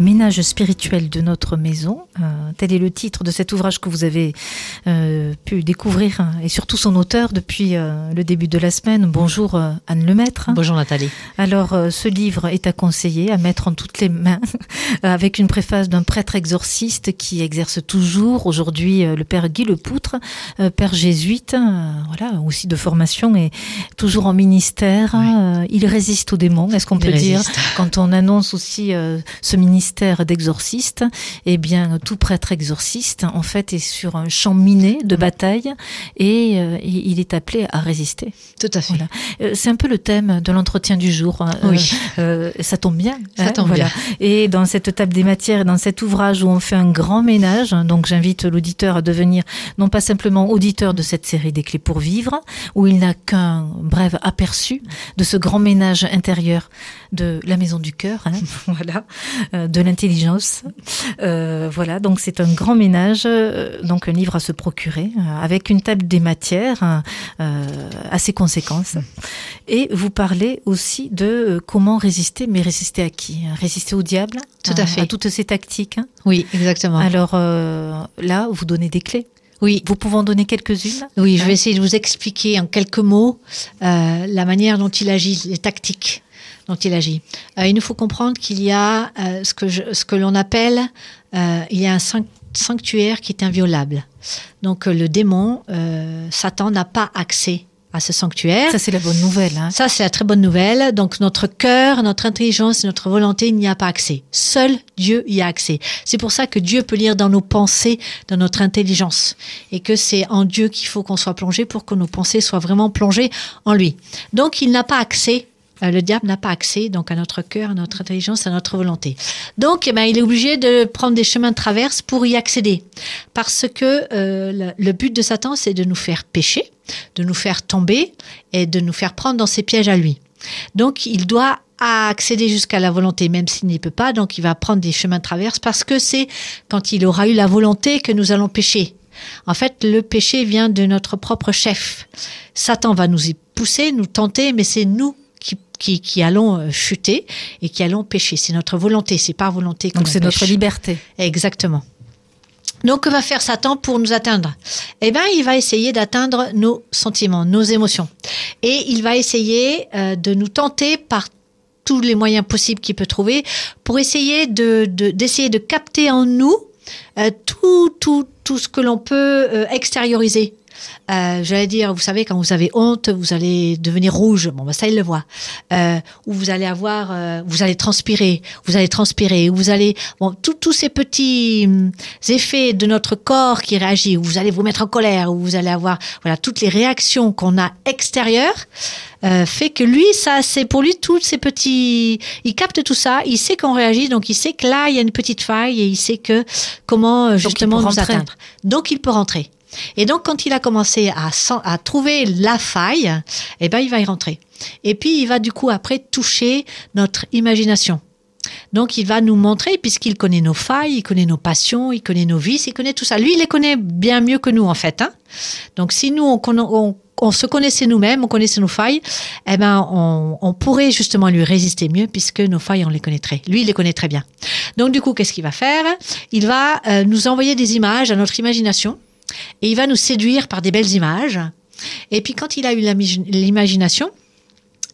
Ménage spirituel de notre maison. Euh, tel est le titre de cet ouvrage que vous avez euh, pu découvrir hein, et surtout son auteur depuis euh, le début de la semaine. Bonjour Anne Lemaître. Bonjour Nathalie. Alors ce livre est à conseiller, à mettre en toutes les mains, avec une préface d'un prêtre exorciste qui exerce toujours aujourd'hui le père Guy Lepoutre, père jésuite, voilà aussi de formation et toujours en ministère. Oui. Euh, il résiste aux démons. Est-ce qu'on peut dire quand on annonce aussi ce ministère d'exorciste, eh bien, tout prêtre exorciste, en fait, est sur un champ miné de bataille et euh, il est appelé à résister. Tout à fait. Voilà. Euh, C'est un peu le thème de l'entretien du jour. hein. Oui. Euh, ça tombe bien. Ça tombe bien. Et dans cette table des matières, et dans cet ouvrage où on fait un grand ménage, hein, donc j'invite l'auditeur à devenir non pas simplement auditeur de cette série des clés pour vivre, où il n'a qu'un bref aperçu de ce grand ménage intérieur de la maison du cœur, hein, voilà, de l'intelligence. Euh, voilà, donc c'est un grand ménage, euh, donc un livre à se procurer, euh, avec une table des matières euh, à ses conséquences. Et vous parlez aussi de comment résister, mais résister à qui? Résister au diable? Tout à fait. À toutes ces tactiques. hein? Oui, exactement. Alors euh, là, vous donnez des clés. oui, Vous pouvez en donner quelques-unes? Oui, je Hein? vais essayer de vous expliquer en quelques mots euh, la manière dont il agit, les tactiques dont il agit. Euh, il nous faut comprendre qu'il y a euh, ce que, je- ce que l'on appelle, euh, il y a un sanc- sanctuaire qui est inviolable. Donc le démon, Satan n'a pas accès à ce sanctuaire. Ça, c'est la bonne nouvelle. Hein. Ça, c'est la très bonne nouvelle. Donc, notre cœur, notre intelligence notre volonté n'y a pas accès. Seul Dieu y a accès. C'est pour ça que Dieu peut lire dans nos pensées, dans notre intelligence. Et que c'est en Dieu qu'il faut qu'on soit plongé pour que nos pensées soient vraiment plongées en lui. Donc, il n'a pas accès. Euh, Le diable n'a pas accès donc à notre cœur, à notre intelligence, à notre volonté. Donc, eh ben, il est obligé de prendre des chemins de traverse pour y accéder, parce que euh, le, but de Satan, c'est de nous faire pécher, de nous faire tomber et de nous faire prendre dans ses pièges à lui. Donc, il doit accéder jusqu'à la volonté, même s'il n'y peut pas. Donc, il va prendre des chemins de traverse parce que c'est quand il aura eu la volonté que nous allons pécher. En fait, le péché vient de notre propre chef. Satan va nous y pousser, nous tenter, mais c'est nous qui, qui, allons euh, chuter et qui allons pécher. C'est notre volonté, c'est par volonté que Donc c'est notre liberté. Exactement. Donc, que va faire Satan pour nous atteindre? Eh bien, il va essayer d'atteindre nos sentiments, nos émotions. Et il va essayer euh, de nous tenter par tous les moyens possibles qu'il peut trouver pour essayer de, de- d'essayer de capter en nous euh, tout, tout, tout ce que l'on peut euh, extérioriser. Euh, J'allais dire, vous savez, quand vous avez honte, vous allez devenir rouge. Bon, bah, ça, il le voit. Euh, ou vous allez avoir, euh, vous allez transpirer, vous allez transpirer, ou vous allez, bon, tous ces petits hum, effets de notre corps qui réagit, ou vous allez vous mettre en colère, ou vous allez avoir, voilà, toutes les réactions qu'on a extérieures, euh, fait que lui, ça, c'est pour lui tous ces petits, il capte tout ça, il sait qu'on réagit, donc il sait que là, il y a une petite faille et il sait que comment euh, justement nous atteindre. Donc il peut rentrer. Et donc, quand il a commencé à, trouver la faille, eh ben, il va y rentrer. Et puis, il va du coup après toucher notre imagination. Donc, il va nous montrer, puisqu'il connaît nos failles, il connaît nos passions, il connaît nos vices, il connaît tout ça. Lui, il les connaît bien mieux que nous, en fait. Hein Donc, si nous, on, on- se connaissait nous-mêmes, on connaissait nos failles, eh ben, on, on pourrait justement lui résister mieux, puisque nos failles, on les connaîtrait. Lui, il les connaît très bien. Donc, du coup, qu'est-ce qu'il va faire? Il va euh, nous envoyer des images à notre imagination et il va nous séduire par des belles images. Et puis quand il a eu l'imagination,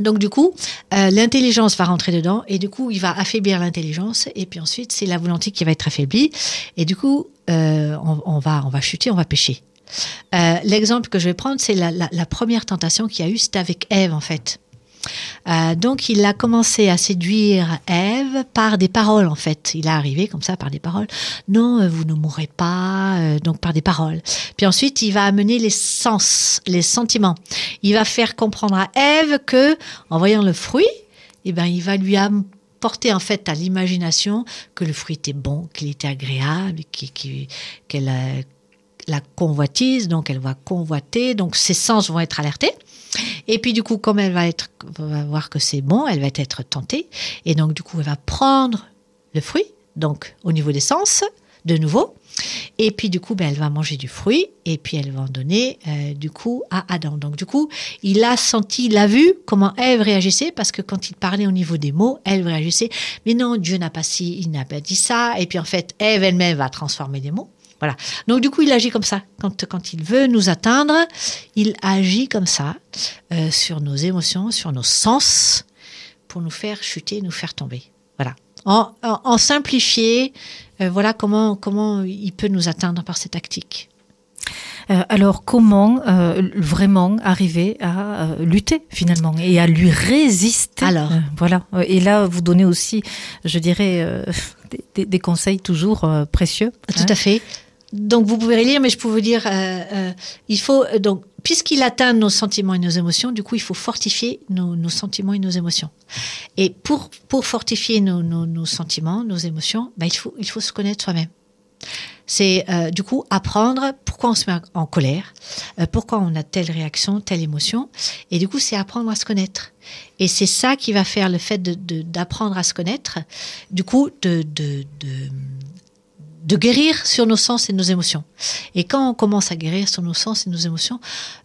donc du coup, euh, l'intelligence va rentrer dedans et du coup, il va affaiblir l'intelligence et puis ensuite, c'est la volonté qui va être affaiblie et du coup, euh, on, va on va chuter, on va pécher. Euh, L'exemple que je vais prendre, c'est la, la- la première tentation qu'il y a eu, c'était avec Ève en fait. Euh, donc il a commencé à séduire Ève par des paroles en fait. Il est arrivé comme ça par des paroles. Non, euh, vous ne mourrez pas. euh, donc par des paroles. Puis ensuite il va amener les sens, les sentiments. Il va faire comprendre à Ève que en voyant le fruit, eh ben il va lui apporter en fait à l'imagination que le fruit était bon, qu'il était agréable, qu'elle la convoitise, donc elle va convoiter, donc ses sens vont être alertés. Et puis du coup, comme elle va être, voir que c'est bon, elle va être tentée, et donc du coup, elle va prendre le fruit, donc au niveau des sens, de nouveau. Et puis du coup, ben, elle va manger du fruit et puis elle va en donner euh, du coup à Adam. Donc du coup, il a senti, il a vu comment Ève réagissait parce que quand il parlait au niveau des mots, Ève réagissait. Mais non, Dieu n'a pas si, il n'a pas dit ça. Et puis en fait, Ève elle-même va transformer les mots. Voilà. Donc du coup, il agit comme ça. Quand, quand il veut nous atteindre, il agit comme ça euh, sur nos émotions, sur nos sens, pour nous faire chuter, nous faire tomber. Voilà. En, en, en simplifié, euh, voilà comment, comment il peut nous atteindre par ces tactiques. Euh, alors comment euh, vraiment arriver à euh, lutter finalement et à lui résister? Alors. Voilà. Et là, vous donnez aussi, je dirais, des, conseils toujours précieux. Tout hein. à fait. Donc vous pouvez lire, mais je peux vous dire, euh, euh, il faut euh, donc puisqu'il atteint nos sentiments et nos émotions, du coup il faut fortifier nos, sentiments et nos émotions. Et pour pour fortifier nos, nos, sentiments, nos émotions, ben, il faut il faut se connaître soi-même. C'est du coup apprendre pourquoi on se met en colère, pourquoi on a telle réaction, telle émotion, et du coup c'est apprendre à se connaître. Et c'est ça qui va faire le fait de- de- d'apprendre à se connaître, du coup de, de, de de guérir sur nos sens et nos émotions. Et quand on commence à guérir sur nos sens et nos émotions,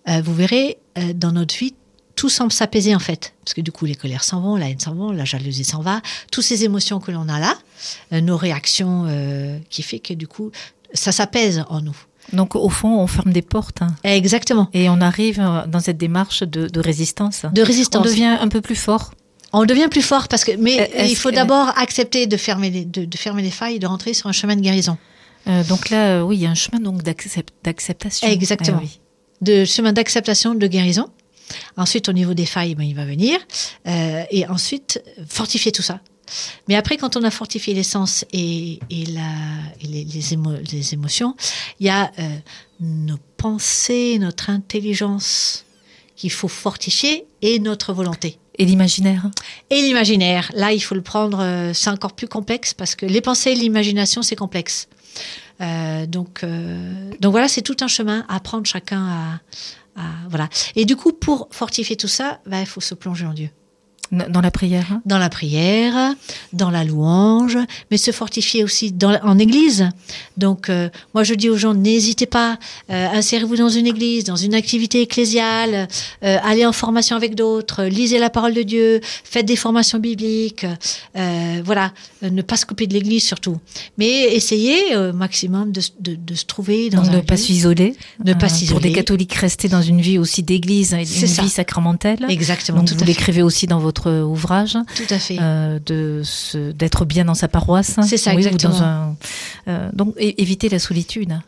euh, vous verrez, euh, dans notre vie, tout semble s'apaiser en fait. Parce que du coup, les colères s'en vont, la haine s'en va, la jalousie s'en va. Toutes ces émotions que l'on a là, euh, nos réactions qui fait que du coup, ça s'apaise en nous. Donc au fond, on ferme des portes hein, Exactement. et on arrive dans cette démarche de, de résistance. De On résistance. devient un peu plus fort. On devient plus fort parce que, mais Est-ce il faut d'abord accepter de fermer, les, de, de fermer les failles et de rentrer sur un chemin de guérison. Euh, donc là, euh, oui, il y a un chemin donc d'accept- d'acceptation. Exactement. Ah oui. de chemin d'acceptation, de guérison. Ensuite, au niveau des failles, ben, il va venir. Euh, et ensuite, fortifier tout ça. Mais après, quand on a fortifié les sens et, et, la, et les, les, émo- les émotions, il y a euh, nos pensées, notre intelligence qu'il faut fortifier et notre volonté. Et l'imaginaire? Et l'imaginaire, là, il faut le prendre, euh, c'est encore plus complexe parce que les pensées et l'imagination, c'est complexe. Euh, donc, euh, donc voilà, c'est tout un chemin à prendre chacun à, voilà. Et du coup, pour fortifier tout ça, bah, il faut se plonger en Dieu. Dans la prière. hein? Dans la prière, dans la louange, mais se fortifier aussi dans, en église. Donc, euh, moi, je dis aux gens, n'hésitez pas, euh, insérez-vous dans une église, dans une activité ecclésiale, euh, allez en formation avec d'autres, lisez la parole de Dieu, faites des formations bibliques, voilà, ne pas se couper de l'église surtout. Mais essayez au maximum de, s- de- de se trouver dans Donc un ne pas s'isoler. Ne pas s'isoler. Pour des catholiques, rester dans une vie aussi d'église, une ça. vie sacramentelle. Exactement, Donc tout vous l'écrivez aussi dans votre ouvrage, Tout à fait. euh, de se- d'être bien dans sa paroisse. C'est ça, Oui, ou exactement. dans un- euh, donc éviter la solitude.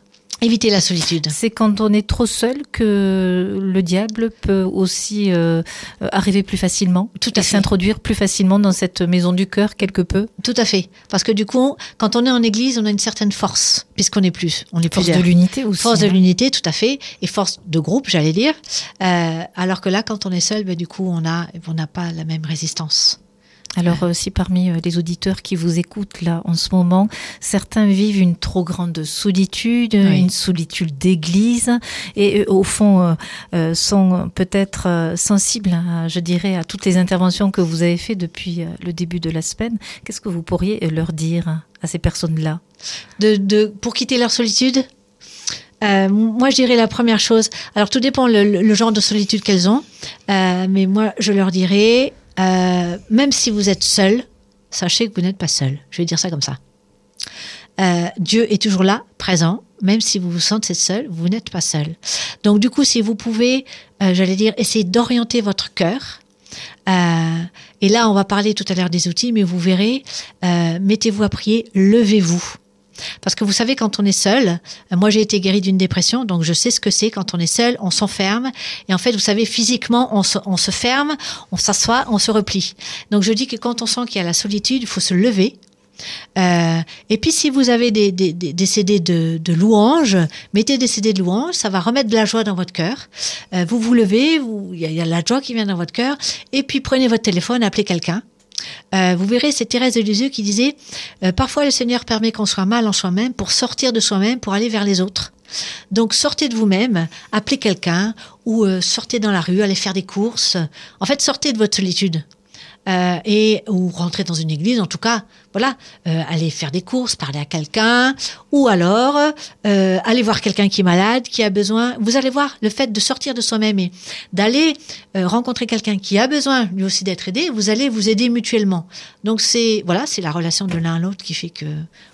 Évitez la solitude. C'est quand on est trop seul que le diable peut aussi euh, euh, arriver plus facilement, Tout à s'introduire plus facilement dans cette maison du cœur quelque peu. Tout à fait. Parce que du coup, quand on est en église, on a une certaine force, puisqu'on est plus. On est Force de l'unité aussi. Force de hein. l'unité, tout à fait, et force de groupe, j'allais dire. Euh, alors que là, quand on est seul, ben, du coup, on a, on n'a pas la même résistance. Alors euh, si parmi euh, les auditeurs qui vous écoutent là en ce moment, certains vivent une trop grande solitude, Oui. une solitude d'église, et euh, au fond euh, sont peut-être sensibles, à, je dirais, à toutes les interventions que vous avez faites depuis le début de la semaine, qu'est-ce que vous pourriez leur dire à ces personnes-là? De, de, pour quitter leur solitude, euh, moi, je dirais la première chose. Alors, tout dépend le, le- le genre de solitude qu'elles ont, euh, mais moi, je leur dirais, euh, même si vous êtes seul, sachez que vous n'êtes pas seul. Je vais dire ça comme ça. Euh, Dieu est toujours là, présent, même si vous vous sentez seul, vous n'êtes pas seul. Donc, du coup, si vous pouvez, euh, j'allais dire, essayer d'orienter votre cœur. et là, on va parler tout à l'heure des outils, mais vous verrez, mettez-vous à prier, levez-vous. Parce que vous savez, quand on est seul, euh, moi j'ai été guérie d'une dépression, donc je sais ce que c'est quand on est seul, on s'enferme. Et en fait, vous savez, physiquement, on se, on se ferme, on s'assoit, on se replie. Donc je dis que quand on sent qu'il y a la solitude, il faut se lever. Euh, et puis si vous avez des, des, des, CD de, de louanges, mettez des CD de louanges, ça va remettre de la joie dans votre cœur. Euh, vous vous levez, il y, y a la joie qui vient dans votre cœur, et puis prenez votre téléphone, appelez quelqu'un. Euh, vous verrez, c'est Thérèse de Lisieux qui disait euh, Parfois le Seigneur permet qu'on soit mal en soi-même pour sortir de soi-même, pour aller vers les autres. Donc sortez de vous-même, appelez quelqu'un, ou euh, sortez dans la rue, allez faire des courses. En fait, sortez de votre solitude. Et ou rentrez dans une église, en tout cas, voilà, euh, aller faire des courses, parler à quelqu'un, ou alors euh, aller voir quelqu'un qui est malade, qui a besoin. Vous allez voir le fait de sortir de soi-même et d'aller euh, rencontrer quelqu'un qui a besoin lui aussi d'être aidé. Vous allez vous aider mutuellement. Donc c'est voilà, c'est la relation de l'un à l'autre qui fait que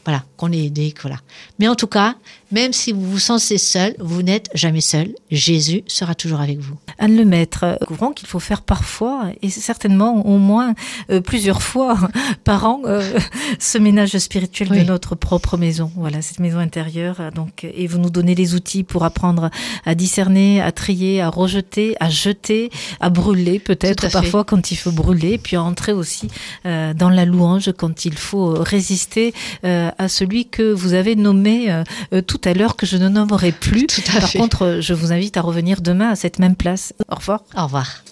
voilà qu'on est aidé, que voilà. Mais en tout cas, même si vous vous sentez seul, vous n'êtes jamais seul. Jésus sera toujours avec vous. Anne le Maître, couvrant qu'il faut faire parfois, et certainement au moins euh, plusieurs fois par an, euh, ce ménage spirituel Oui. de notre propre maison. Voilà, cette maison intérieure. Donc, et vous nous donnez les outils pour apprendre à discerner, à trier, à rejeter, à jeter, à brûler peut-être fait. parfois quand il faut brûler, puis à entrer aussi euh, dans la louange quand il faut résister euh, à celui que vous avez nommé euh, euh, tout à l'heure que je ne nommerai plus. Tout à Par fait. contre, je vous invite à revenir demain à cette même place. Au revoir. Au revoir.